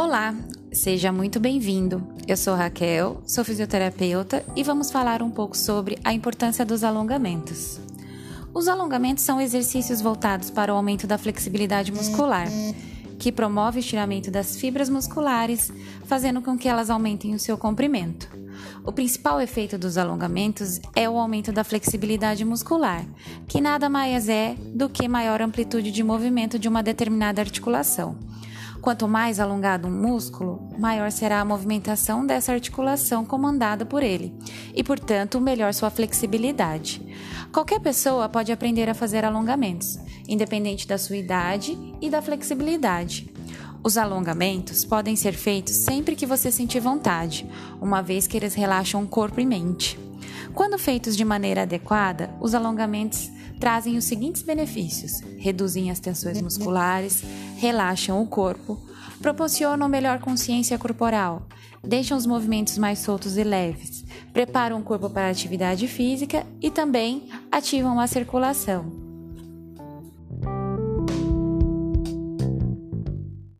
Olá, seja muito bem-vindo. Eu sou Raquel, sou fisioterapeuta e vamos falar um pouco sobre a importância dos alongamentos. Os alongamentos são exercícios voltados para o aumento da flexibilidade muscular, que promove o estiramento das fibras musculares, fazendo com que elas aumentem o seu comprimento. O principal efeito dos alongamentos é o aumento da flexibilidade muscular, que nada mais é do que maior amplitude de movimento de uma determinada articulação. Quanto mais alongado um músculo, maior será a movimentação dessa articulação comandada por ele, e, portanto, melhor sua flexibilidade. Qualquer pessoa pode aprender a fazer alongamentos, independente da sua idade e da flexibilidade. Os alongamentos podem ser feitos sempre que você sentir vontade, uma vez que eles relaxam corpo e mente. Quando feitos de maneira adequada, os alongamentos trazem os seguintes benefícios: reduzem as tensões musculares, relaxam o corpo, proporcionam melhor consciência corporal, deixam os movimentos mais soltos e leves, preparam o corpo para a atividade física e também ativam a circulação.